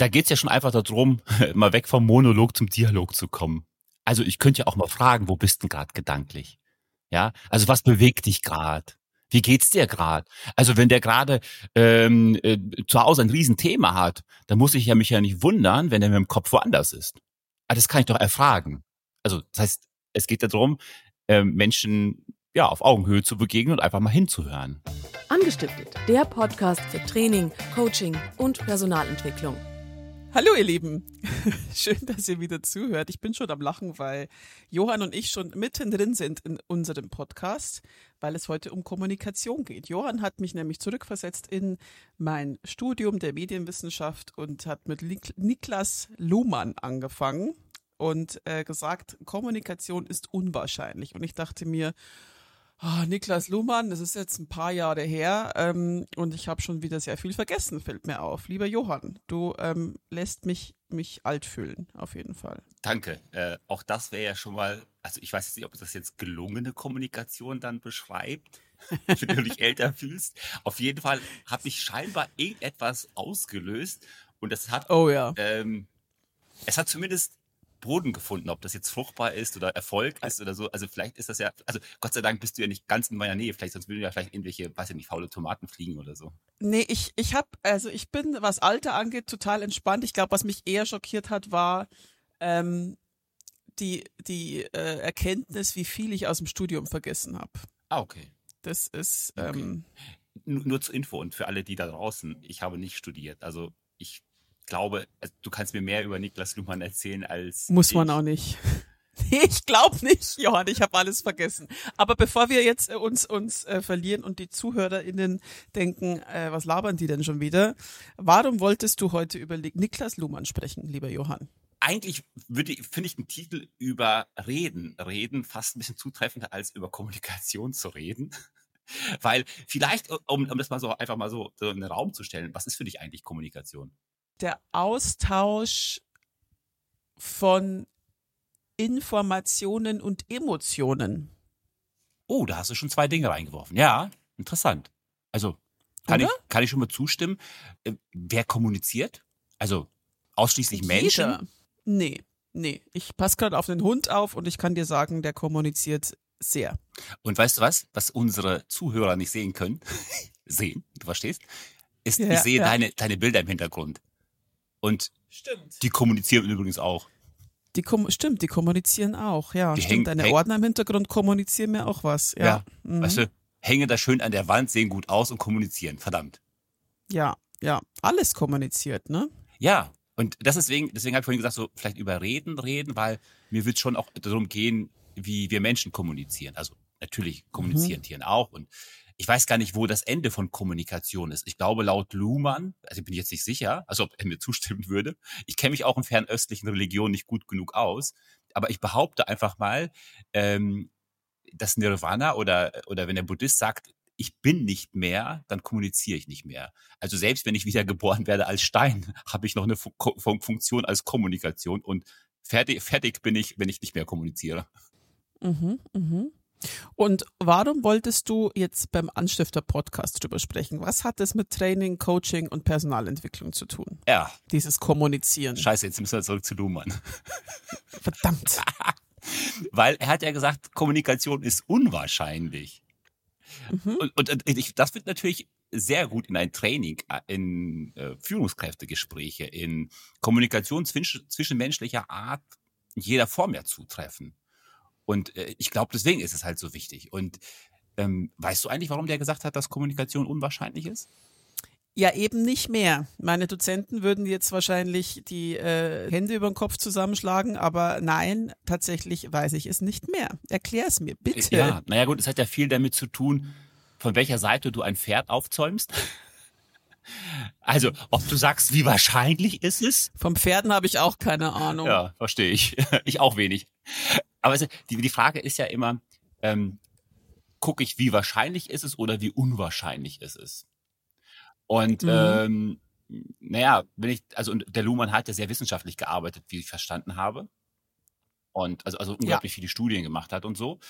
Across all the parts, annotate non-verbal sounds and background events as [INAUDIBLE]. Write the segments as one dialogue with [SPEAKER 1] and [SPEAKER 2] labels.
[SPEAKER 1] da geht's ja schon einfach darum, [LAUGHS] mal weg vom Monolog zum Dialog zu kommen. Also ich könnte ja auch mal fragen, wo bist denn gerade gedanklich? Ja, also was bewegt dich gerade? Wie geht's dir gerade? Also wenn der gerade ähm, äh, zu Hause ein Riesenthema hat, dann muss ich ja mich ja nicht wundern, wenn er mit dem Kopf woanders ist. Aber das kann ich doch erfragen. Also das heißt, es geht darum, äh, Menschen ja auf Augenhöhe zu begegnen und einfach mal hinzuhören.
[SPEAKER 2] Angestiftet, der Podcast für Training, Coaching und Personalentwicklung.
[SPEAKER 3] Hallo ihr Lieben, [LAUGHS] schön, dass ihr wieder zuhört. Ich bin schon am Lachen, weil Johann und ich schon mittendrin sind in unserem Podcast, weil es heute um Kommunikation geht. Johann hat mich nämlich zurückversetzt in mein Studium der Medienwissenschaft und hat mit Niklas Luhmann angefangen und äh, gesagt, Kommunikation ist unwahrscheinlich. Und ich dachte mir, Oh, Niklas Luhmann, das ist jetzt ein paar Jahre her ähm, und ich habe schon wieder sehr viel vergessen, fällt mir auf. Lieber Johann, du ähm, lässt mich, mich alt fühlen, auf jeden Fall.
[SPEAKER 1] Danke. Äh, auch das wäre ja schon mal, also ich weiß jetzt nicht, ob das jetzt gelungene Kommunikation dann beschreibt, [LAUGHS] wenn du dich älter fühlst. Auf jeden Fall habe ich scheinbar irgendetwas ausgelöst und das hat,
[SPEAKER 3] oh ja.
[SPEAKER 1] Ähm, es hat zumindest Boden gefunden, ob das jetzt fruchtbar ist oder Erfolg ist oder so. Also vielleicht ist das ja, also Gott sei Dank bist du ja nicht ganz in meiner Nähe, vielleicht sonst würden ja vielleicht irgendwelche, weiß ich nicht, faule Tomaten fliegen oder so.
[SPEAKER 3] Nee, ich, ich hab, also ich bin, was Alter angeht, total entspannt. Ich glaube, was mich eher schockiert hat, war ähm, die, die äh, Erkenntnis, wie viel ich aus dem Studium vergessen habe.
[SPEAKER 1] Ah, okay.
[SPEAKER 3] Das ist ähm,
[SPEAKER 1] okay. nur zur Info und für alle, die da draußen, ich habe nicht studiert. Also glaube, also du kannst mir mehr über Niklas Luhmann erzählen als.
[SPEAKER 3] Muss
[SPEAKER 1] ich.
[SPEAKER 3] man auch nicht. [LAUGHS] ich glaube nicht, Johann, ich habe alles vergessen. Aber bevor wir jetzt äh, uns uns äh, verlieren und die ZuhörerInnen denken, äh, was labern die denn schon wieder? Warum wolltest du heute über Niklas Luhmann sprechen, lieber Johann?
[SPEAKER 1] Eigentlich würde finde ich den Titel über Reden, Reden fast ein bisschen zutreffender als über Kommunikation zu reden. [LAUGHS] Weil vielleicht, um, um das mal so einfach mal so, so in den Raum zu stellen, was ist für dich eigentlich Kommunikation?
[SPEAKER 3] Der Austausch von Informationen und Emotionen.
[SPEAKER 1] Oh, da hast du schon zwei Dinge reingeworfen. Ja, interessant. Also kann, ich, kann ich schon mal zustimmen. Äh, wer kommuniziert? Also ausschließlich Jeder. Menschen?
[SPEAKER 3] Nee, nee. Ich passe gerade auf den Hund auf und ich kann dir sagen, der kommuniziert sehr.
[SPEAKER 1] Und weißt du was, was unsere Zuhörer nicht sehen können? [LAUGHS] sehen, du verstehst? Ist, ja, ich sehe ja. deine, deine Bilder im Hintergrund. Und stimmt. die kommunizieren übrigens auch.
[SPEAKER 3] Die kom stimmt, die kommunizieren auch, ja. Die stimmt, deine Ordner im Hintergrund kommunizieren mir auch was. Ja, ja
[SPEAKER 1] mhm. weißt du, hängen da schön an der Wand, sehen gut aus und kommunizieren, verdammt.
[SPEAKER 3] Ja, ja, alles kommuniziert, ne?
[SPEAKER 1] Ja, und das deswegen, deswegen habe ich vorhin gesagt, so vielleicht über Reden reden, weil mir wird schon auch darum gehen, wie wir Menschen kommunizieren. Also natürlich kommunizieren mhm. Tieren auch und ich weiß gar nicht, wo das Ende von Kommunikation ist. Ich glaube, laut Luhmann, also bin ich jetzt nicht sicher, also ob er mir [LAUGHS] zustimmen würde, ich kenne mich auch in fernöstlichen Religionen nicht gut genug aus, aber ich behaupte einfach mal, ähm, dass Nirvana oder, oder wenn der Buddhist sagt, ich bin nicht mehr, dann kommuniziere ich nicht mehr. Also selbst wenn ich wieder [LAUGHS] geboren werde als Stein, habe ich noch eine Fun Funktion als Kommunikation und fertig, fertig bin ich, wenn ich nicht mehr kommuniziere.
[SPEAKER 3] Mhm, mhm. Und warum wolltest du jetzt beim Anstifter-Podcast drüber sprechen? Was hat das mit Training, Coaching und Personalentwicklung zu tun?
[SPEAKER 1] Ja.
[SPEAKER 3] Dieses Kommunizieren.
[SPEAKER 1] Scheiße, jetzt müssen wir zurück zu Luhmann.
[SPEAKER 3] Verdammt. [LAUGHS]
[SPEAKER 1] Weil er hat ja gesagt, Kommunikation ist unwahrscheinlich. Mhm. Und, und, und ich, das wird natürlich sehr gut in ein Training, äh, in äh, Führungskräftegespräche, in Kommunikation zwischen, zwischenmenschlicher Art jeder Form ja zutreffen. Und äh, ich glaube, deswegen ist es halt so wichtig. Und ähm, weißt du eigentlich, warum der gesagt hat, dass Kommunikation unwahrscheinlich ist?
[SPEAKER 3] Ja, eben nicht mehr. Meine Dozenten würden jetzt wahrscheinlich die äh, Hände über den Kopf zusammenschlagen, aber nein, tatsächlich weiß ich es nicht mehr. Erklär es mir, bitte.
[SPEAKER 1] Ja, naja gut, es hat ja viel damit zu tun, von welcher Seite du ein Pferd aufzäumst. [LAUGHS] Also, ob du sagst, wie wahrscheinlich ist es?
[SPEAKER 3] Vom Pferden habe ich auch keine Ahnung.
[SPEAKER 1] Ja, verstehe ich. [LAUGHS] Ich auch wenig. Aber also, die, die Frage ist ja immer, ähm, gucke ich, wie wahrscheinlich ist es oder wie unwahrscheinlich ist es? Und mhm. ähm, naja, wenn ich, also und der Luhmann hat ja sehr wissenschaftlich gearbeitet, wie ich verstanden habe. Und also, also unglaublich ja. viele Studien gemacht hat und so.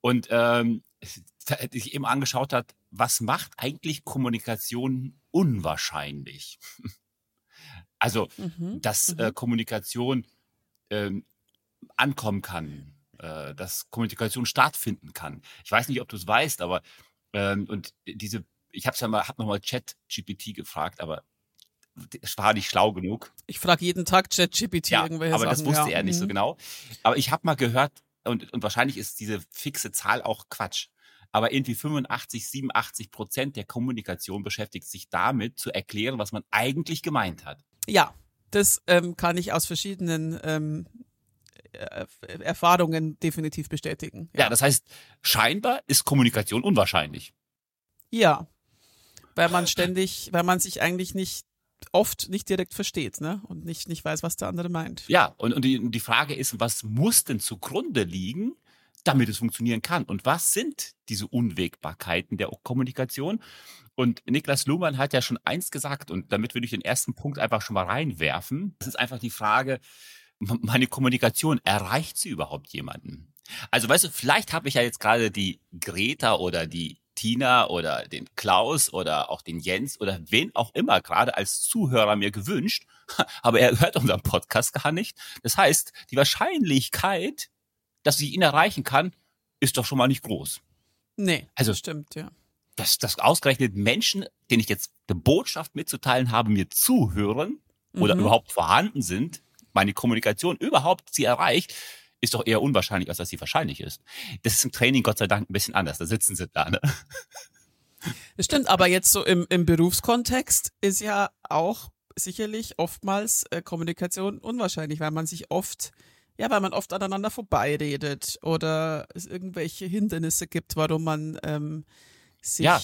[SPEAKER 1] Und ähm, sich eben angeschaut hat, was macht eigentlich Kommunikation unwahrscheinlich? [LAUGHS] Also, mhm. dass äh, mhm. Kommunikation ähm, ankommen kann, äh, dass Kommunikation stattfinden kann. Ich weiß nicht, ob du es weißt, aber ähm, und diese, ich habe ja mal, hab noch mal Chat GPT gefragt, aber es war nicht schlau genug.
[SPEAKER 3] Ich frage jeden Tag Chat GPT
[SPEAKER 1] ja,
[SPEAKER 3] irgendwelche
[SPEAKER 1] aber
[SPEAKER 3] Sachen.
[SPEAKER 1] das wusste
[SPEAKER 3] ja.
[SPEAKER 1] er nicht
[SPEAKER 3] mhm.
[SPEAKER 1] so genau. Aber ich habe mal gehört und, und wahrscheinlich ist diese fixe Zahl auch Quatsch. Aber irgendwie 85, 87 Prozent der Kommunikation beschäftigt sich damit, zu erklären, was man eigentlich gemeint hat.
[SPEAKER 3] Ja, das ähm, kann ich aus verschiedenen ähm, äh, Erfahrungen definitiv bestätigen.
[SPEAKER 1] Ja. ja, das heißt, scheinbar ist Kommunikation unwahrscheinlich.
[SPEAKER 3] Ja, weil man ständig, weil man sich eigentlich nicht oft nicht direkt versteht, ne? Und nicht, nicht weiß, was der andere meint.
[SPEAKER 1] Ja, und, und, die, und die Frage ist, was muss denn zugrunde liegen, damit es funktionieren kann? Und was sind diese Unwägbarkeiten der Kommunikation? Und Niklas Luhmann hat ja schon eins gesagt, und damit würde ich den ersten Punkt einfach schon mal reinwerfen. Das ist einfach die Frage, meine Kommunikation, erreicht sie überhaupt jemanden? Also weißt du, vielleicht habe ich ja jetzt gerade die Greta oder die Tina oder den Klaus oder auch den Jens oder wen auch immer gerade als Zuhörer mir gewünscht, [LAUGHS] aber er hört unseren Podcast gar nicht. Das heißt, die Wahrscheinlichkeit, dass ich ihn erreichen kann, ist doch schon mal nicht groß.
[SPEAKER 3] Nee, also stimmt, ja
[SPEAKER 1] dass, dass ausgerechnet Menschen, denen ich jetzt eine Botschaft mitzuteilen habe, mir zuhören oder mhm. überhaupt vorhanden sind, meine Kommunikation überhaupt sie erreicht, ist doch eher unwahrscheinlich, als dass sie wahrscheinlich ist. Das ist im Training Gott sei Dank ein bisschen anders. Da sitzen sie da, ne? [LAUGHS]
[SPEAKER 3] Das stimmt, aber jetzt so im, im Berufskontext ist ja auch sicherlich oftmals äh, Kommunikation unwahrscheinlich, weil man sich oft, ja, weil man oft aneinander vorbeiredet oder es irgendwelche Hindernisse gibt, warum man ähm, sich
[SPEAKER 1] ja.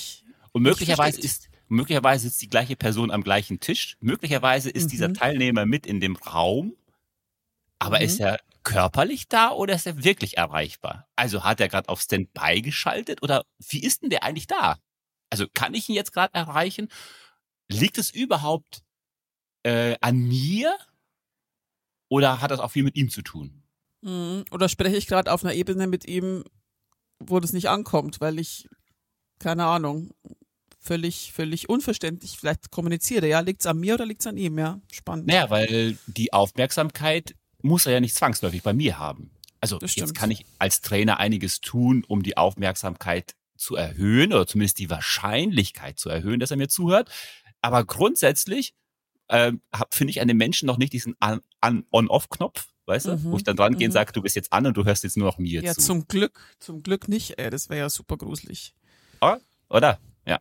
[SPEAKER 1] Und möglicherweise ist, möglicherweise sitzt die gleiche Person am gleichen Tisch. Möglicherweise ist mhm. dieser Teilnehmer mit in dem Raum. Aber mhm. ist er körperlich da oder ist er wirklich erreichbar? Also hat er gerade auf Standby geschaltet oder wie ist denn der eigentlich da? Also kann ich ihn jetzt gerade erreichen? Liegt es überhaupt äh, an mir oder hat das auch viel mit ihm zu tun?
[SPEAKER 3] Mhm. Oder spreche ich gerade auf einer Ebene mit ihm, wo das nicht ankommt, weil ich keine Ahnung, völlig, völlig unverständlich vielleicht kommuniziere. Ja, liegt's an mir oder liegt's an ihm? Ja, spannend.
[SPEAKER 1] Naja, weil die Aufmerksamkeit muss er ja nicht zwangsläufig bei mir haben. Also jetzt kann ich als Trainer einiges tun, um die Aufmerksamkeit zu erhöhen oder zumindest die Wahrscheinlichkeit zu erhöhen, dass er mir zuhört. Aber grundsätzlich äh, finde ich an den Menschen noch nicht diesen On-Off-Knopf, weißt du, mhm. wo ich dann dran gehe und mhm. sage, du bist jetzt an und du hörst jetzt nur noch mir
[SPEAKER 3] ja,
[SPEAKER 1] zu.
[SPEAKER 3] Ja, zum Glück, zum Glück nicht, ey, das wäre ja super gruselig.
[SPEAKER 1] Oder? Ja.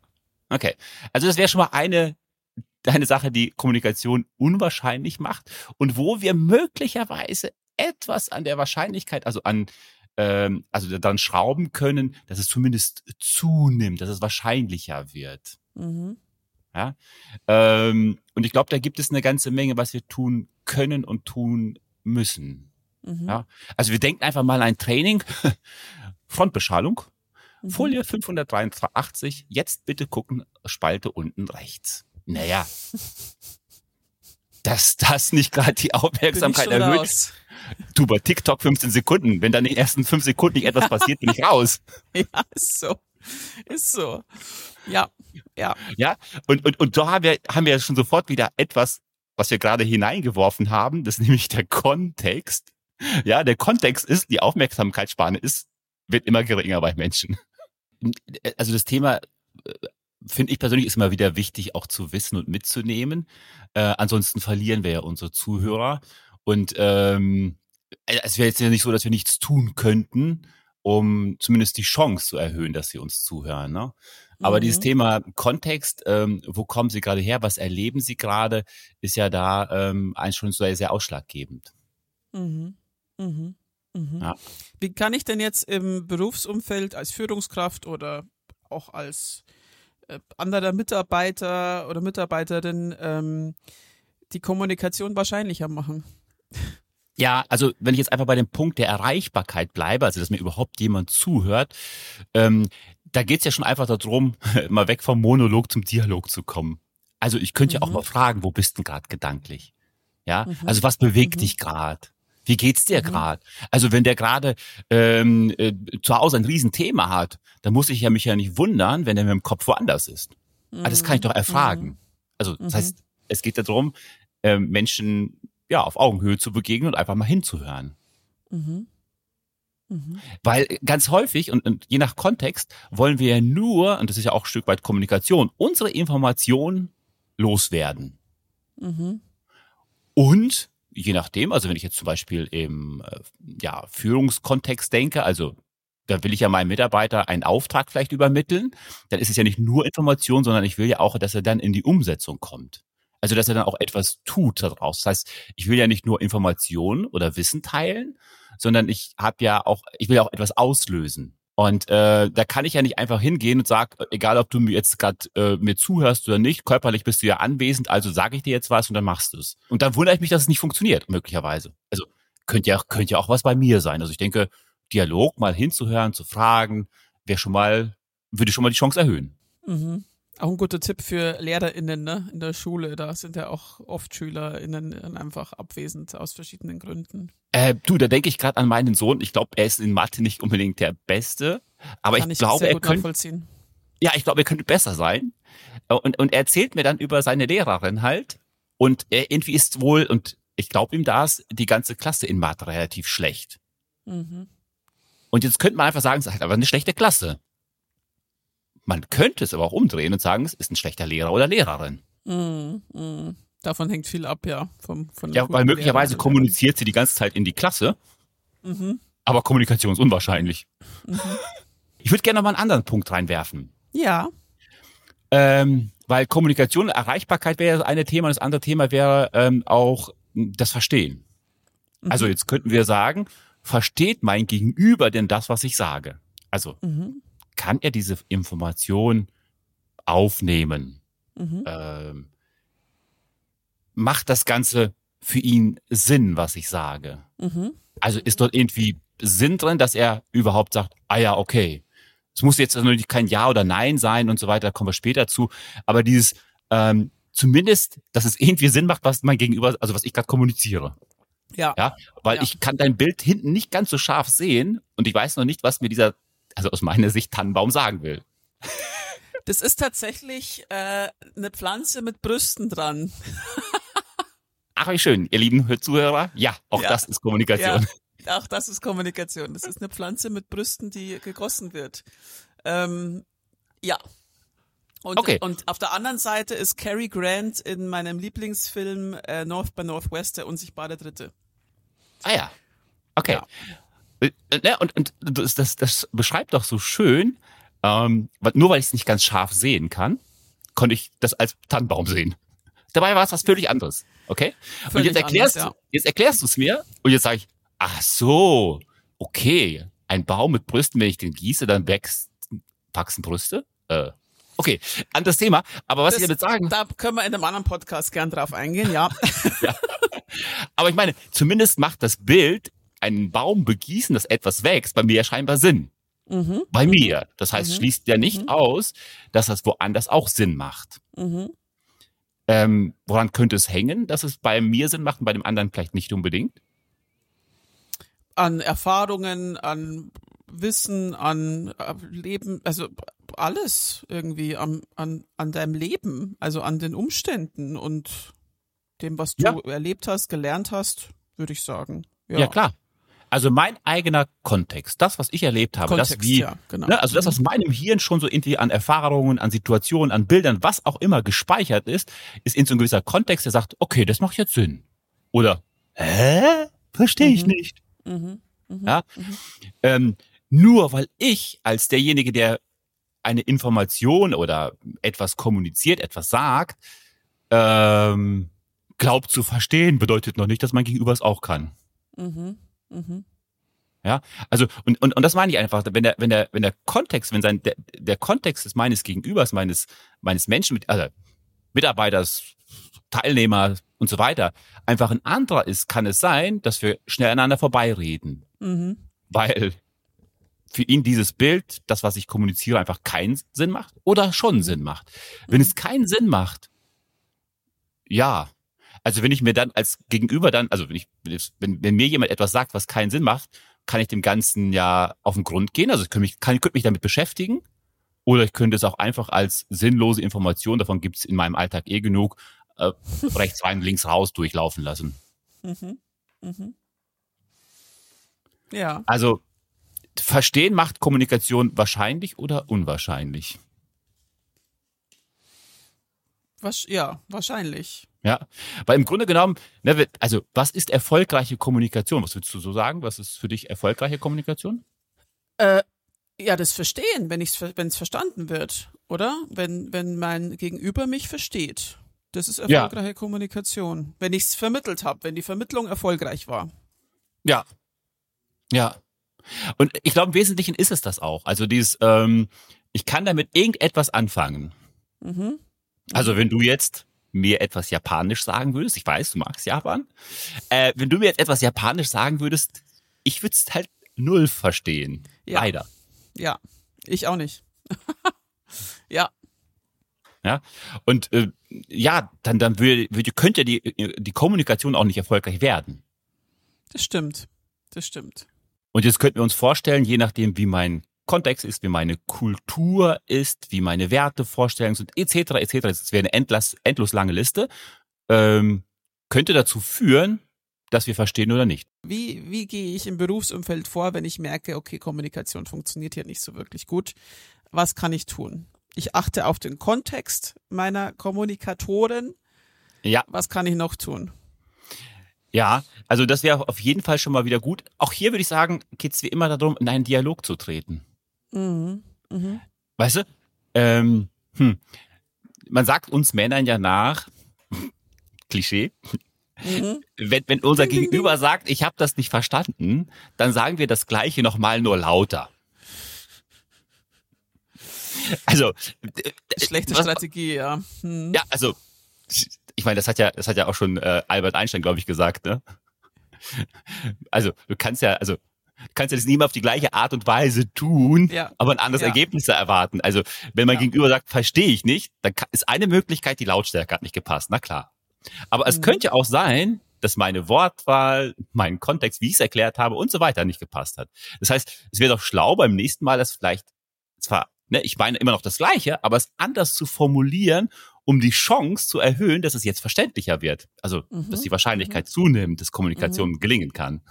[SPEAKER 1] Okay. Also das wäre schon mal eine, eine Sache, die Kommunikation unwahrscheinlich macht und wo wir möglicherweise etwas an der Wahrscheinlichkeit, also an ähm, also dann schrauben können, dass es zumindest zunimmt, dass es wahrscheinlicher wird. Mhm. Ja? Ähm, und ich glaube, da gibt es eine ganze Menge, was wir tun können und tun müssen. Mhm. Ja? Also wir denken einfach mal an ein Training, [LAUGHS] Frontbeschallung, Mhm. Folie 583, jetzt bitte gucken, Spalte unten rechts. Naja, dass das nicht gerade die Aufmerksamkeit erhöht. Raus. Du bei TikTok 15 Sekunden. Wenn dann in den ersten fünf Sekunden nicht etwas passiert, bin ich raus. [LAUGHS]
[SPEAKER 3] Ja, ist so. Ist so. Ja, ja.
[SPEAKER 1] Ja, und, und, und da haben wir, haben wir schon sofort wieder etwas, was wir gerade hineingeworfen haben. Das ist nämlich der Kontext. Ja, der Kontext ist, die Aufmerksamkeitsspanne ist, wird immer geringer bei Menschen also das Thema äh, finde ich persönlich ist immer wieder wichtig, auch zu wissen und mitzunehmen. Äh, ansonsten verlieren wir ja unsere Zuhörer. Und ähm, äh, es wäre jetzt ja nicht so, dass wir nichts tun könnten, um zumindest die Chance zu erhöhen, dass sie uns zuhören. Ne? Aber mhm. dieses Thema Kontext, ähm, wo kommen Sie gerade her, was erleben Sie gerade, ist ja da ähm, schon sehr, sehr ausschlaggebend.
[SPEAKER 3] Mhm. Mhm. Mhm. Ja. Wie kann ich denn jetzt im Berufsumfeld als Führungskraft oder auch als anderer Mitarbeiter oder Mitarbeiterin ähm, die Kommunikation wahrscheinlicher machen?
[SPEAKER 1] Ja, also wenn ich jetzt einfach bei dem Punkt der Erreichbarkeit bleibe, also dass mir überhaupt jemand zuhört, ähm, da geht's ja schon einfach darum, [LAUGHS] mal weg vom Monolog zum Dialog zu kommen. Also ich könnte mhm. ja auch mhm. mal fragen, wo bist du gerade gedanklich? Ja, mhm. also was bewegt mhm. dich gerade? Wie geht's dir mhm. gerade? Also wenn der gerade ähm, äh, zu Hause ein Riesenthema hat, dann muss ich ja mich ja nicht wundern, wenn er mit dem Kopf woanders ist. Mhm. Also das kann ich doch erfragen. Mhm. Also das heißt, mhm. es geht darum, äh, Menschen ja auf Augenhöhe zu begegnen und einfach mal hinzuhören.
[SPEAKER 3] Mhm. Mhm.
[SPEAKER 1] Weil ganz häufig und, und je nach Kontext wollen wir ja nur, und das ist ja auch ein Stück weit Kommunikation, unsere Informationen loswerden.
[SPEAKER 3] Mhm.
[SPEAKER 1] Und je nachdem, also wenn ich jetzt zum Beispiel im äh, ja, Führungskontext denke, also da will ich ja meinem Mitarbeiter einen Auftrag vielleicht übermitteln, dann ist es ja nicht nur Information, sondern ich will ja auch, dass er dann in die Umsetzung kommt. Also dass er dann auch etwas tut daraus. Das heißt, ich will ja nicht nur Informationen oder Wissen teilen, sondern ich habe ja auch, ich will ja auch etwas auslösen. Und äh, da kann ich ja nicht einfach hingehen und sag, egal ob du mir jetzt gerade äh, mir zuhörst oder nicht, körperlich bist du ja anwesend, also sage ich dir jetzt was und dann machst du es. Und dann wundere ich mich, dass es nicht funktioniert, möglicherweise. Also könnte ja, könnte ja auch was bei mir sein. Also ich denke, Dialog mal hinzuhören, zu fragen, wäre schon mal, würde schon mal die Chance erhöhen.
[SPEAKER 3] Mhm. Auch ein guter Tipp für LehrerInnen ne? in der Schule. Da sind ja auch oft SchülerInnen einfach abwesend aus verschiedenen Gründen.
[SPEAKER 1] Äh, du, da denke ich gerade an meinen Sohn. Ich glaube, er ist in Mathe nicht unbedingt der Beste, aber
[SPEAKER 3] Kann
[SPEAKER 1] ich glaube, er könnte, ja, ich glaube, er könnte besser sein. Und, und er erzählt mir dann über seine Lehrerin halt. Und er irgendwie ist wohl, und ich glaube ihm das, die ganze Klasse in Mathe relativ schlecht.
[SPEAKER 3] Mhm.
[SPEAKER 1] Und jetzt könnte man einfach sagen, es ist halt aber eine schlechte Klasse. Man könnte es aber auch umdrehen und sagen, es ist ein schlechter Lehrer oder Lehrerin.
[SPEAKER 3] Mhm. Mhm. Davon hängt viel ab, ja. Vom, von
[SPEAKER 1] ja, weil möglicherweise Lehrer kommuniziert sie die ganze Zeit in die Klasse,
[SPEAKER 3] mhm.
[SPEAKER 1] aber Kommunikation ist unwahrscheinlich.
[SPEAKER 3] Mhm.
[SPEAKER 1] Ich würde gerne noch mal einen anderen Punkt reinwerfen.
[SPEAKER 3] Ja.
[SPEAKER 1] Ähm, weil Kommunikation, Erreichbarkeit wäre das eine Thema, das andere Thema wäre ähm, auch das Verstehen.
[SPEAKER 3] Mhm.
[SPEAKER 1] Also jetzt könnten wir sagen, versteht mein Gegenüber denn das, was ich sage? Also
[SPEAKER 3] Mhm.
[SPEAKER 1] Kann er diese Information aufnehmen?
[SPEAKER 3] Mhm.
[SPEAKER 1] Ähm, macht das Ganze für ihn Sinn, was ich sage?
[SPEAKER 3] Mhm.
[SPEAKER 1] Also ist dort irgendwie Sinn drin, dass er überhaupt sagt, ah ja, okay. Es muss jetzt natürlich kein Ja oder Nein sein und so weiter, da kommen wir später zu. Aber dieses ähm, zumindest, dass es irgendwie Sinn macht, was mein Gegenüber, also was ich gerade kommuniziere.
[SPEAKER 3] Ja.
[SPEAKER 1] Ja, weil
[SPEAKER 3] Ja.
[SPEAKER 1] ich kann dein Bild hinten nicht ganz so scharf sehen und ich weiß noch nicht, was mir dieser, also aus meiner Sicht Tannenbaum sagen will.
[SPEAKER 3] Das ist tatsächlich äh, eine Pflanze mit Brüsten dran.
[SPEAKER 1] Ach, wie schön, ihr lieben Zuhörer. Ja, auch
[SPEAKER 3] Ja.
[SPEAKER 1] das ist Kommunikation.
[SPEAKER 3] Ja, auch das ist Kommunikation. Das ist eine Pflanze mit Brüsten, die gegossen wird. Ähm, ja. Und,
[SPEAKER 1] Okay.
[SPEAKER 3] und auf der anderen Seite ist Cary Grant in meinem Lieblingsfilm äh, North by Northwest der unsichtbare Dritte.
[SPEAKER 1] Ah ja. Okay.
[SPEAKER 3] Ja.
[SPEAKER 1] Äh, äh, ne, Und, und das, das, das beschreibt doch so schön, ähm, nur weil ich es nicht ganz scharf sehen kann, konnte ich das als Tannenbaum sehen. [LAUGHS] Dabei war es was völlig anderes. Okay? und
[SPEAKER 3] Völlig
[SPEAKER 1] jetzt erklärst,
[SPEAKER 3] anders,
[SPEAKER 1] du, jetzt erklärst du es mir und jetzt sage ich, ach so, okay, ein Baum mit Brüsten, wenn ich den gieße, dann wächst, wachsen Brüste? Äh, okay, anderes Thema. Aber was
[SPEAKER 3] Das-
[SPEAKER 1] ich damit sagen
[SPEAKER 3] Da können wir in einem anderen Podcast gern drauf eingehen, ja. [LAUGHS]
[SPEAKER 1] Aber ich meine, zumindest macht das Bild, einen Baum begießen, dass etwas wächst, bei mir ja scheinbar Sinn.
[SPEAKER 3] mhm.
[SPEAKER 1] Bei mir. Das heißt,
[SPEAKER 3] Mhm.
[SPEAKER 1] schließt ja nicht aus, dass das woanders auch Sinn macht.
[SPEAKER 3] Mhm.
[SPEAKER 1] Ähm, woran könnte es hängen, dass es bei mir Sinn macht und bei dem anderen vielleicht nicht unbedingt?
[SPEAKER 3] An Erfahrungen, an Wissen, an äh, Leben, also alles irgendwie an, an, an deinem Leben, also an den Umständen und dem, was du
[SPEAKER 1] Ja.
[SPEAKER 3] erlebt hast, gelernt hast, würde ich sagen.
[SPEAKER 1] Ja. klar. Also mein eigener Kontext, das, was ich erlebt habe,
[SPEAKER 3] Kontext,
[SPEAKER 1] das wie,
[SPEAKER 3] ja, genau.
[SPEAKER 1] ne, also das, was in meinem Hirn schon so irgendwie an Erfahrungen, an Situationen, an Bildern, was auch immer gespeichert ist, ist in so ein gewisser Kontext, der sagt, okay, das macht jetzt Sinn. Oder, hä? Verstehe ich
[SPEAKER 3] Mhm.
[SPEAKER 1] nicht.
[SPEAKER 3] Mhm. Mhm.
[SPEAKER 1] Ja? Ähm, nur weil ich als derjenige, der eine Information oder etwas kommuniziert, etwas sagt, ähm, glaubt zu verstehen, bedeutet noch nicht, dass mein Gegenüber es auch kann.
[SPEAKER 3] Mhm. Mhm.
[SPEAKER 1] Also und, und, und das meine ich einfach, wenn der wenn der wenn der Kontext, wenn sein der, der Kontext des meines Gegenübers, meines meines Menschen, mit, also Mitarbeiters, Teilnehmer und so weiter, einfach ein anderer ist, kann es sein, dass wir schnell aneinander vorbeireden,
[SPEAKER 3] Mhm.
[SPEAKER 1] weil für ihn dieses Bild, das was ich kommuniziere, einfach keinen Sinn macht oder schon Sinn macht. Wenn es keinen Sinn macht, ja. Also wenn ich mir dann als Gegenüber dann, also wenn ich, wenn, wenn mir jemand etwas sagt, was keinen Sinn macht, kann ich dem Ganzen ja auf den Grund gehen. Also ich könnte mich, kann, ich könnte mich damit beschäftigen. Oder ich könnte es auch einfach als sinnlose Information, davon gibt es in meinem Alltag eh genug, äh, [LAUGHS] rechts rein, links raus durchlaufen lassen.
[SPEAKER 3] Mhm. Mhm. Ja.
[SPEAKER 1] Also verstehen macht Kommunikation wahrscheinlich oder unwahrscheinlich?
[SPEAKER 3] Was, ja, wahrscheinlich.
[SPEAKER 1] Ja, weil im Grunde genommen, ne, also was ist erfolgreiche Kommunikation? Was würdest du so sagen? Was ist für dich erfolgreiche Kommunikation?
[SPEAKER 3] Äh, ja, das Verstehen, wenn es wenn es verstanden wird, oder? Wenn wenn mein Gegenüber mich versteht. Das ist erfolgreiche ja. Kommunikation. Wenn ich es vermittelt habe, wenn die Vermittlung erfolgreich war.
[SPEAKER 1] Ja. Ja. Und ich glaube, im Wesentlichen ist es das auch. Also dieses, ähm, ich kann damit irgendetwas anfangen. Mhm. Also wenn du jetzt mir etwas Japanisch sagen würdest, ich weiß, du magst Japan, äh, wenn du mir jetzt etwas Japanisch sagen würdest, ich würde es halt null verstehen. Ja. Leider.
[SPEAKER 3] Ja, ich auch nicht. [LAUGHS] ja.
[SPEAKER 1] Ja, und äh, ja, dann, dann würde, würde, könnte die, die Kommunikation auch nicht erfolgreich werden.
[SPEAKER 3] Das stimmt. Das stimmt.
[SPEAKER 1] Und jetzt könnten wir uns vorstellen, je nachdem, wie mein Kontext ist, wie meine Kultur ist, wie meine Werte, Vorstellungen sind, etc., etc., das wäre eine endlos, endlos lange Liste, ähm, könnte dazu führen, dass wir verstehen oder nicht.
[SPEAKER 3] Wie, wie gehe ich im Berufsumfeld vor, wenn ich merke, okay, Kommunikation funktioniert hier nicht so wirklich gut? Was kann ich tun? Ich achte auf den Kontext meiner Kommunikatoren.
[SPEAKER 1] Ja.
[SPEAKER 3] Was kann ich noch tun?
[SPEAKER 1] Ja, also das wäre auf jeden Fall schon mal wieder gut. Auch hier würde ich sagen, geht es wie immer darum, in einen Dialog zu treten. Mhm. Mhm. Weißt du? Ähm, hm. Man sagt uns Männern ja nach, Klischee, mhm. wenn, wenn unser Gegenüber sagt, ich habe das nicht verstanden, dann sagen wir das Gleiche nochmal nur lauter. Also
[SPEAKER 3] schlechte was, Strategie, ja.
[SPEAKER 1] Hm. Ja, also ich meine, das hat ja, das hat ja auch schon äh, Albert Einstein, glaube ich, gesagt, ne? Also du kannst ja, also kannst ja das nicht immer auf die gleiche Art und Weise tun, ja. aber ein anderes ja. Ergebnis erwarten. Also wenn mein ja. Gegenüber sagt, verstehe ich nicht, dann ist eine Möglichkeit, die Lautstärke hat nicht gepasst. Na klar. Aber es mhm. könnte auch sein, dass meine Wortwahl, mein Kontext, wie ich es erklärt habe und so weiter nicht gepasst hat. Das heißt, es wäre doch schlau beim nächsten Mal, das vielleicht zwar, ne, ich meine immer noch das Gleiche, aber es anders zu formulieren, um die Chance zu erhöhen, dass es jetzt verständlicher wird. Also, mhm. dass die Wahrscheinlichkeit mhm. zunimmt, dass Kommunikation mhm. gelingen kann.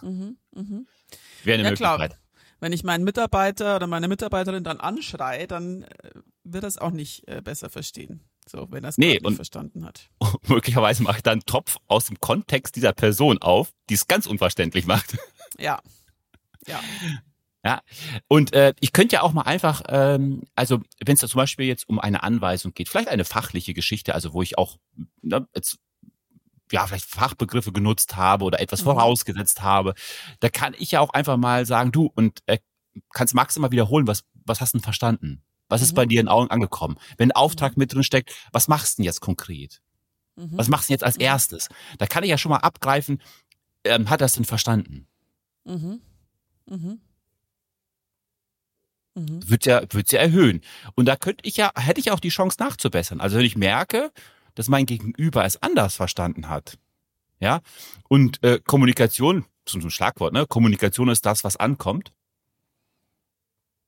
[SPEAKER 1] Wäre eine ja, Möglichkeit. Klar.
[SPEAKER 3] Wenn ich meinen Mitarbeiter oder meine Mitarbeiterin dann anschreie, dann äh, wird das auch nicht äh, besser verstehen. So, wenn es nee, nicht verstanden hat. [LAUGHS]
[SPEAKER 1] Möglicherweise mache ich dann einen Topf aus dem Kontext dieser Person auf, die es ganz unverständlich macht. [LAUGHS]
[SPEAKER 3] Ja. Ja.
[SPEAKER 1] Ja, und äh, ich könnte ja auch mal einfach, ähm, also wenn es da zum Beispiel jetzt um eine Anweisung geht, vielleicht eine fachliche Geschichte, also wo ich auch ne, jetzt ja, vielleicht Fachbegriffe genutzt habe oder etwas mhm. vorausgesetzt habe, da kann ich ja auch einfach mal sagen, du, und äh, kannst Max immer wiederholen, was, was hast du denn verstanden? Was ist mhm. bei dir in Augen angekommen? Wenn ein Auftrag mhm. mit drin steckt, was machst du denn jetzt konkret? Mhm. Was machst du denn jetzt als erstes? Da kann ich ja schon mal abgreifen, ähm, hat er es denn verstanden? Mhm. Mhm. Mhm. Wird ja, wird ja erhöhen. Und da könnte ich ja, hätte ich auch die Chance nachzubessern. Also wenn ich merke, dass mein Gegenüber es anders verstanden hat. Ja. Und äh, Kommunikation, so ein Schlagwort, ne? Kommunikation ist das, was ankommt.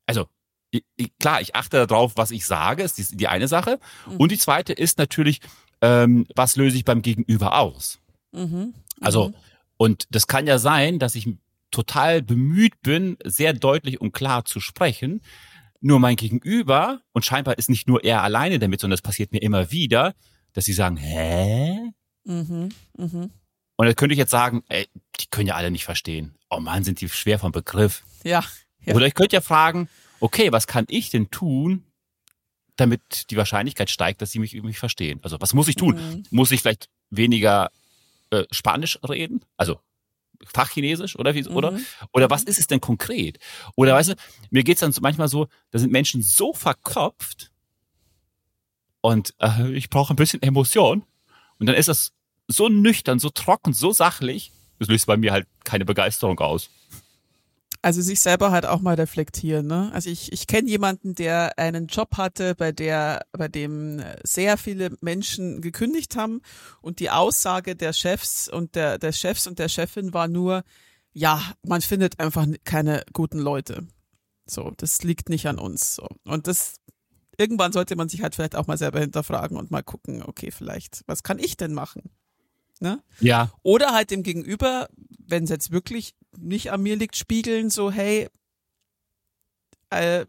[SPEAKER 1] Also, ich, ich, klar, ich achte darauf, was ich sage, ist die, die eine Sache. Mhm. Und die zweite ist natürlich, ähm, was löse ich beim Gegenüber aus? Mhm. Also, mhm. und das kann ja sein, dass ich total bemüht bin, sehr deutlich und klar zu sprechen. Nur mein Gegenüber, und scheinbar ist nicht nur er alleine damit, sondern das passiert mir immer wieder, dass sie sagen, hä? Mhm, mh. Und da könnte ich jetzt sagen, ey, die können ja alle nicht verstehen. Oh man, sind die schwer vom Begriff.
[SPEAKER 3] Ja,
[SPEAKER 1] ja. Oder ich könnte ja fragen, okay, was kann ich denn tun, damit die Wahrscheinlichkeit steigt, dass sie mich, mich verstehen? Also was muss ich tun? Mhm. Muss ich vielleicht weniger äh, Spanisch reden? Also Fachchinesisch oder wie, mhm. oder? Oder was mhm. ist es denn konkret? Oder weißt du, mir geht's dann manchmal so, da sind Menschen so verkopft, und äh, ich brauche ein bisschen Emotion. Und dann ist das so nüchtern, so trocken, so sachlich. Das löst bei mir halt keine Begeisterung aus.
[SPEAKER 3] Also sich selber halt auch mal reflektieren. Ne? Also ich, ich kenne jemanden, der einen Job hatte, bei der, bei dem sehr viele Menschen gekündigt haben und die Aussage der Chefs und der, der Chefs und der Chefin war nur, ja, man findet einfach keine guten Leute. So, das liegt nicht an uns. So. Und das irgendwann sollte man sich halt vielleicht auch mal selber hinterfragen und mal gucken, okay, vielleicht, was kann ich denn machen? Ne?
[SPEAKER 1] Ja.
[SPEAKER 3] Oder halt dem Gegenüber, wenn es jetzt wirklich nicht an mir liegt, spiegeln, so, hey, äh,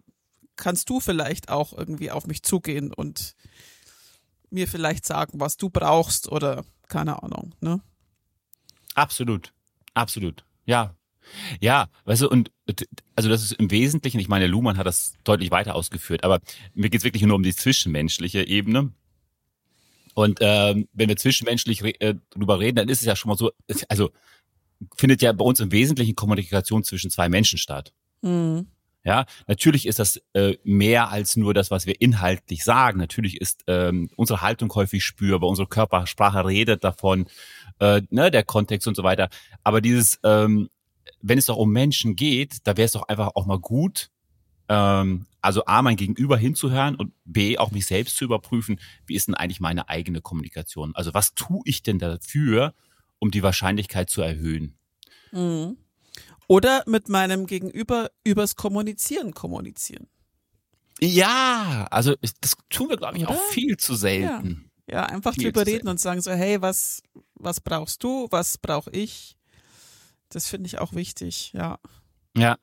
[SPEAKER 3] kannst du vielleicht auch irgendwie auf mich zugehen und mir vielleicht sagen, was du brauchst oder keine Ahnung, ne?
[SPEAKER 1] Absolut. Absolut. Ja. Ja, weißt du, und also das ist im Wesentlichen, ich meine, Luhmann hat das deutlich weiter ausgeführt, aber mir geht's wirklich nur um die zwischenmenschliche Ebene. Und ähm, wenn wir zwischenmenschlich äh, drüber reden, dann ist es ja schon mal so, also findet ja bei uns im Wesentlichen Kommunikation zwischen zwei Menschen statt.
[SPEAKER 3] Mhm.
[SPEAKER 1] Ja, natürlich ist das äh, mehr als nur das, was wir inhaltlich sagen. Natürlich ist ähm, unsere Haltung häufig spürbar, unsere Körpersprache redet davon, äh, ne, der Kontext und so weiter. Aber dieses, ähm, wenn es doch um Menschen geht, da wäre es doch einfach auch mal gut, ähm, also A, mein Gegenüber hinzuhören und B, auch mich selbst zu überprüfen, wie ist denn eigentlich meine eigene Kommunikation? Also was tue ich denn dafür, um die Wahrscheinlichkeit zu erhöhen?
[SPEAKER 3] Mhm. Oder mit meinem Gegenüber übers Kommunizieren kommunizieren.
[SPEAKER 1] Ja, also das tun wir, glaube ich, Oder? auch viel zu selten.
[SPEAKER 3] Ja, ja einfach viel drüber reden und sagen so, hey, was, was brauchst du, was brauche ich? Das finde ich auch wichtig, ja.
[SPEAKER 1] Ja.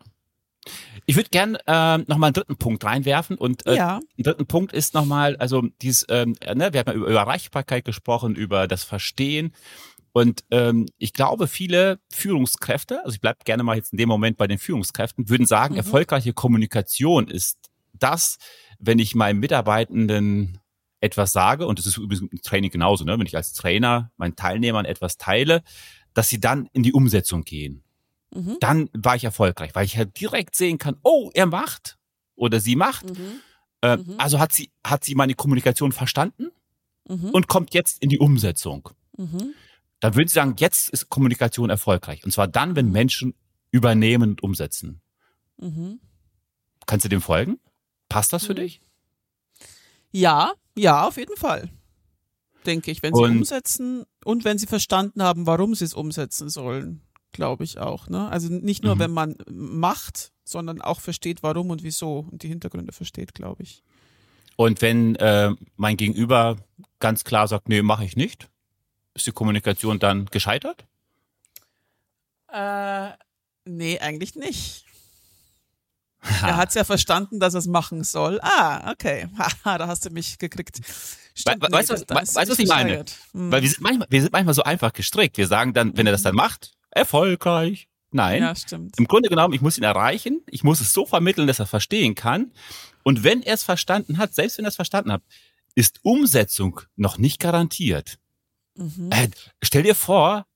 [SPEAKER 1] Ich würde gern äh, nochmal einen dritten Punkt reinwerfen und äh,
[SPEAKER 3] ja.
[SPEAKER 1] ein dritten Punkt ist nochmal, also dieses, ähm, ne, wir haben über Erreichbarkeit gesprochen, über das Verstehen und ähm, ich glaube, viele Führungskräfte, also ich bleibe gerne mal jetzt in dem Moment bei den Führungskräften, würden sagen, mhm. erfolgreiche Kommunikation ist das, wenn ich meinen Mitarbeitenden etwas sage, und das ist übrigens im Training genauso, ne? wenn ich als Trainer meinen Teilnehmern etwas teile, dass sie dann in die Umsetzung gehen. Mhm. Dann war ich erfolgreich, weil ich halt direkt sehen kann, oh, er macht oder sie macht. Mhm. Äh, mhm. Also hat sie, hat sie meine Kommunikation verstanden mhm. und kommt jetzt in die Umsetzung.
[SPEAKER 3] Mhm.
[SPEAKER 1] Dann würde ich sagen, jetzt ist Kommunikation erfolgreich. Und zwar dann, wenn Menschen übernehmen und umsetzen.
[SPEAKER 3] Mhm.
[SPEAKER 1] Kannst du dem folgen? Passt das für dich?
[SPEAKER 3] Ja, ja, auf jeden Fall. Denke ich, wenn sie und, umsetzen und wenn sie verstanden haben, warum sie es umsetzen sollen, glaube ich auch. Ne? Also nicht nur, mhm. wenn man macht, sondern auch versteht, warum und wieso und die Hintergründe versteht, glaube ich.
[SPEAKER 1] Und wenn äh, mein Gegenüber ganz klar sagt, nee, mache ich nicht, ist die Kommunikation dann gescheitert?
[SPEAKER 3] Äh, nee, eigentlich nicht. [LAUGHS] Er hat es ja verstanden, dass er es machen soll. Ah, okay. [LAUGHS] Haha, da hast du mich gekriegt.
[SPEAKER 1] Stimmt, We weißt du, was, weißt, was ich meine? Hm. Weil wir sind, manchmal, wir sind manchmal so einfach gestrickt. Wir sagen dann, wenn er das dann macht, erfolgreich. Nein.
[SPEAKER 3] Ja, stimmt.
[SPEAKER 1] Im Grunde genommen, ich muss ihn erreichen. Ich muss es so vermitteln, dass er verstehen kann. Und wenn er es verstanden hat, selbst wenn er es verstanden hat, ist Umsetzung noch nicht garantiert. Mhm. Äh, stell dir vor,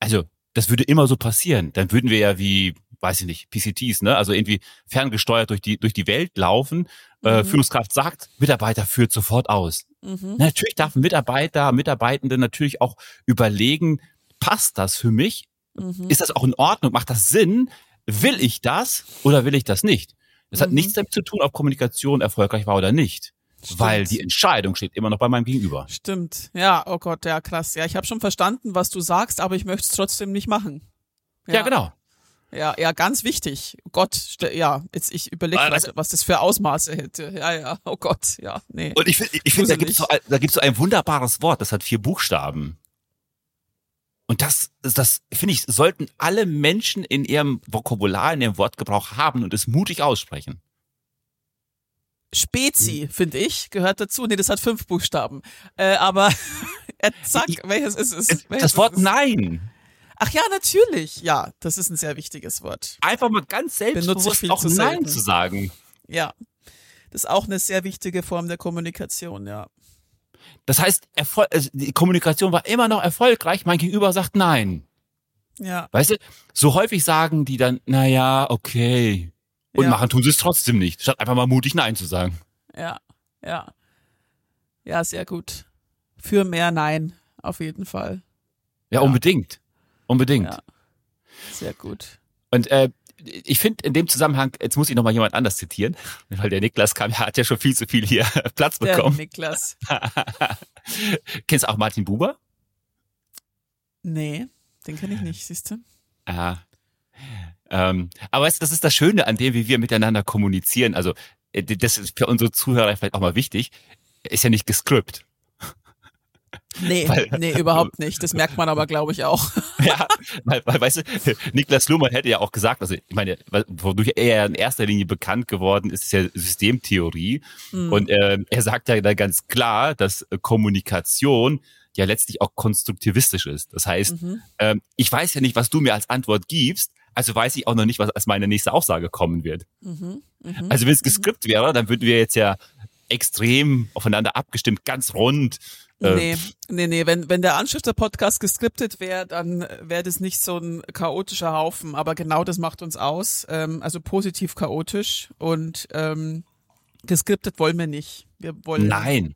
[SPEAKER 1] also das würde immer so passieren. Dann würden wir ja wie weiß ich nicht, PCTs, ne? Also irgendwie ferngesteuert durch die, durch die Welt laufen. Äh, mhm. Führungskraft sagt, Mitarbeiter führt sofort aus. Mhm. Natürlich darf Mitarbeiter, Mitarbeitende natürlich auch überlegen, passt das für mich? Mhm. Ist das auch in Ordnung? Macht das Sinn? Will ich das oder will ich das nicht? Das hat mhm. nichts damit zu tun, ob Kommunikation erfolgreich war oder nicht. Stimmt. Weil die Entscheidung steht immer noch bei meinem Gegenüber.
[SPEAKER 3] Stimmt. Ja, oh Gott, ja, krass. Ja, ich habe schon verstanden, was du sagst, aber ich möchte es trotzdem nicht machen.
[SPEAKER 1] Ja, ja genau.
[SPEAKER 3] Ja, ja, ganz wichtig. Gott, ja, jetzt ich überlege, was, was das für Ausmaße hätte. Ja, ja, oh Gott, ja, nee.
[SPEAKER 1] Und ich, ich finde, da gibt es so, da gibt's so ein wunderbares Wort, das hat vier Buchstaben. Und das, das finde ich, sollten alle Menschen in ihrem Vokabular, in ihrem Wortgebrauch haben und es mutig aussprechen.
[SPEAKER 3] Spezi, hm. finde ich, gehört dazu. Nee, das hat fünf Buchstaben. Äh, aber [LAUGHS] zack, welches ist es? Welches
[SPEAKER 1] das Wort Nein.
[SPEAKER 3] Ach ja, natürlich. Ja, das ist ein sehr wichtiges Wort.
[SPEAKER 1] Einfach mal ganz selbstbewusst auch Nein zu sagen.
[SPEAKER 3] Ja, das ist auch eine sehr wichtige Form der Kommunikation, ja.
[SPEAKER 1] Das heißt, Erfol also die Kommunikation war immer noch erfolgreich, mein Gegenüber sagt Nein.
[SPEAKER 3] Ja.
[SPEAKER 1] Weißt du, so häufig sagen die dann, na ja, okay. Und ja. machen tun sie es trotzdem nicht, statt einfach mal mutig Nein zu sagen.
[SPEAKER 3] Ja, ja. Ja, sehr gut. Für mehr Nein, auf jeden Fall.
[SPEAKER 1] Ja, ja. unbedingt. Unbedingt. Ja.
[SPEAKER 3] Sehr gut.
[SPEAKER 1] Und äh, ich finde in dem Zusammenhang, jetzt muss ich noch mal jemand anders zitieren, [LAUGHS] weil der Niklas kam, hat ja schon viel zu viel hier [LAUGHS] Platz bekommen.
[SPEAKER 3] Der Niklas. [LAUGHS]
[SPEAKER 1] Kennst du auch Martin Buber?
[SPEAKER 3] Nee, den kenne ich nicht, siehst du?
[SPEAKER 1] Ah. Ähm, aber weißt du, das ist das Schöne an dem, wie wir miteinander kommunizieren. Also äh, das ist für unsere Zuhörer vielleicht auch mal wichtig, ist ja nicht gescript.
[SPEAKER 3] Nee, weil, nee, überhaupt nicht. Das merkt man aber, glaube ich, auch. [LAUGHS]
[SPEAKER 1] ja, weil, weil, weißt du, Niklas Luhmann hätte ja auch gesagt, also ich meine, wodurch er in erster Linie bekannt geworden ist, ist ja Systemtheorie. Mhm. Und äh, er sagt ja da ganz klar, dass Kommunikation ja letztlich auch konstruktivistisch ist. Das heißt, mhm. ähm, ich weiß ja nicht, was du mir als Antwort gibst, also weiß ich auch noch nicht, was als meine nächste Aussage kommen wird. Mhm. Mhm. Also wenn es geskript wäre, dann würden wir jetzt ja extrem aufeinander abgestimmt, ganz rund
[SPEAKER 3] äh, nee, nee, nee. Wenn, wenn der Anstifter-Podcast geskriptet wäre, dann wäre das nicht so ein chaotischer Haufen. Aber genau das macht uns aus. Ähm, also positiv chaotisch. Und ähm, geskriptet wollen wir nicht. Wir wollen.
[SPEAKER 1] Nein.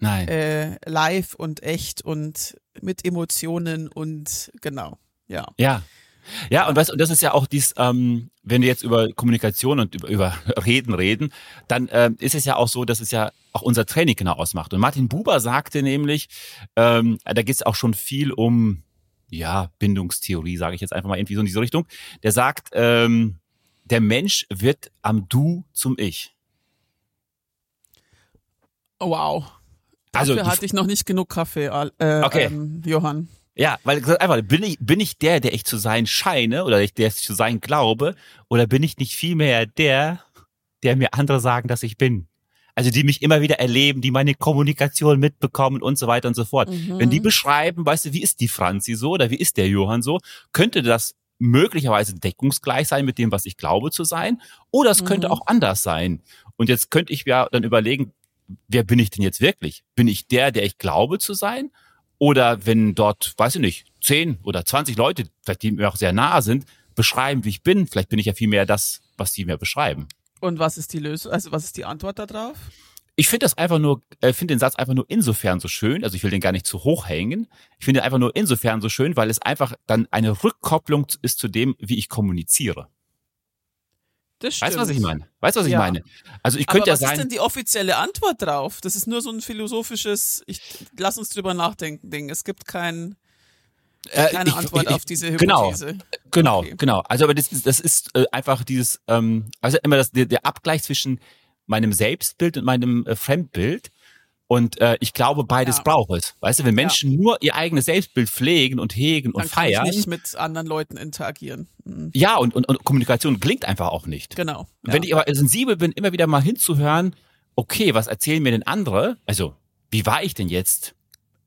[SPEAKER 1] Nein.
[SPEAKER 3] Äh, live und echt und mit Emotionen und genau. Ja.
[SPEAKER 1] Ja. Ja, und weißt, und das ist ja auch dies, ähm, wenn wir jetzt über Kommunikation und über, über [LAUGHS] Reden reden, dann ähm, ist es ja auch so, dass es ja auch unser Training genau ausmacht. Und Martin Buber sagte nämlich, ähm, da geht es auch schon viel um ja Bindungstheorie, sage ich jetzt einfach mal irgendwie so in diese Richtung. Der sagt, ähm, der Mensch wird am Du zum Ich.
[SPEAKER 3] Wow. Also Dafür hatte ich noch nicht genug Kaffee, äh, okay. ähm, Johann.
[SPEAKER 1] Ja, weil einfach, bin ich, bin ich der, der ich zu sein scheine oder der ich zu sein glaube, oder bin ich nicht vielmehr der, der mir andere sagen, dass ich bin? Also die mich immer wieder erleben, die meine Kommunikation mitbekommen und so weiter und so fort. Mhm. Wenn die beschreiben, weißt du, wie ist die Franzi so oder wie ist der Johann so, könnte das möglicherweise deckungsgleich sein mit dem, was ich glaube zu sein, oder es mhm. könnte auch anders sein. Und jetzt könnte ich ja dann überlegen, wer bin ich denn jetzt wirklich? Bin ich der, der ich glaube zu sein? Oder wenn dort, weiß ich nicht, zehn oder zwanzig Leute, vielleicht die mir auch sehr nahe sind, beschreiben, wie ich bin, vielleicht bin ich ja viel mehr das, was die mir beschreiben.
[SPEAKER 3] Und was ist die Lösung, also was ist die Antwort darauf?
[SPEAKER 1] Ich finde das einfach nur, äh, finde den Satz einfach nur insofern so schön, also ich will den gar nicht zu hoch hängen. Ich finde einfach nur insofern so schön, weil es einfach dann eine Rückkopplung ist zu dem, wie ich kommuniziere. Das stimmt. Weißt du, was ich meine? Weißt du, was ich meine? Also ich könnte ja sein. Was
[SPEAKER 3] ist denn die offizielle Antwort drauf? Das ist nur so ein philosophisches, ich lass uns drüber nachdenken Ding. Es gibt kein äh, keine ich, Antwort ich, auf diese
[SPEAKER 1] genau. Hypothese. Genau, genau, okay. genau. Also aber das, das ist äh, einfach dieses, ähm, also immer das, der, der Abgleich zwischen meinem Selbstbild und meinem äh, Fremdbild. Und äh, ich glaube, beides ja. braucht es. Weißt du, wenn Menschen ja. nur ihr eigenes Selbstbild pflegen und hegen Dann und feiern.
[SPEAKER 3] Ich nicht mit anderen Leuten interagieren.
[SPEAKER 1] Mhm. Ja, und, und, und Kommunikation klingt einfach auch nicht.
[SPEAKER 3] Genau.
[SPEAKER 1] Ja. Wenn ich aber sensibel bin, immer wieder mal hinzuhören, okay, was erzählen mir denn andere? Also, wie war ich denn jetzt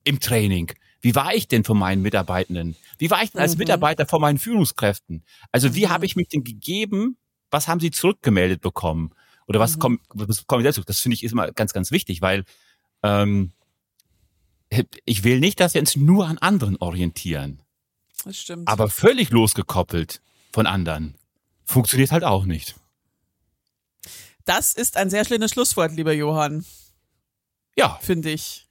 [SPEAKER 1] im Training? Wie war ich denn von meinen Mitarbeitenden? Wie war ich denn als mhm. Mitarbeiter von meinen Führungskräften? Also, wie mhm. habe ich mich denn gegeben? Was haben sie zurückgemeldet bekommen? Oder was mhm. kommt, was kommt selbst? Das finde ich ist immer ganz, ganz wichtig, weil ähm, ich will nicht, dass wir uns nur an anderen orientieren.
[SPEAKER 3] Das stimmt.
[SPEAKER 1] Aber völlig losgekoppelt von anderen funktioniert halt auch nicht.
[SPEAKER 3] Das ist ein sehr schönes Schlusswort, lieber Johann.
[SPEAKER 1] Ja.
[SPEAKER 3] Finde ich.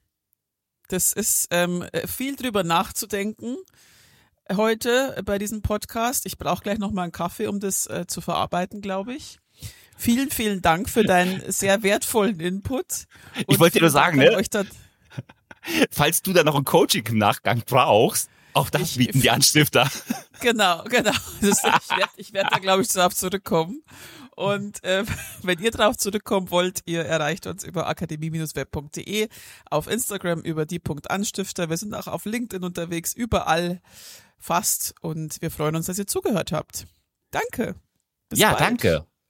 [SPEAKER 3] Das ist ähm, viel drüber nachzudenken heute bei diesem Podcast. Ich brauche gleich noch mal einen Kaffee, um das äh, zu verarbeiten, glaube ich. Vielen, vielen Dank für deinen sehr wertvollen Input.
[SPEAKER 1] ich wollte dir nur sagen, ne? Falls du da noch ein Coaching im Nachgang brauchst, auch das ich, bieten die Anstifter.
[SPEAKER 3] Genau, genau. Das, [LAUGHS] ich werde ich werd da, glaube ich, darauf zurückkommen. Und äh, [LAUGHS] wenn ihr darauf zurückkommen wollt, ihr erreicht uns über akademie-web.de, auf Instagram über die.anstifter. Wir sind auch auf LinkedIn unterwegs, überall fast. Und wir freuen uns, dass ihr zugehört habt. Danke.
[SPEAKER 1] Bis ja, bald. danke.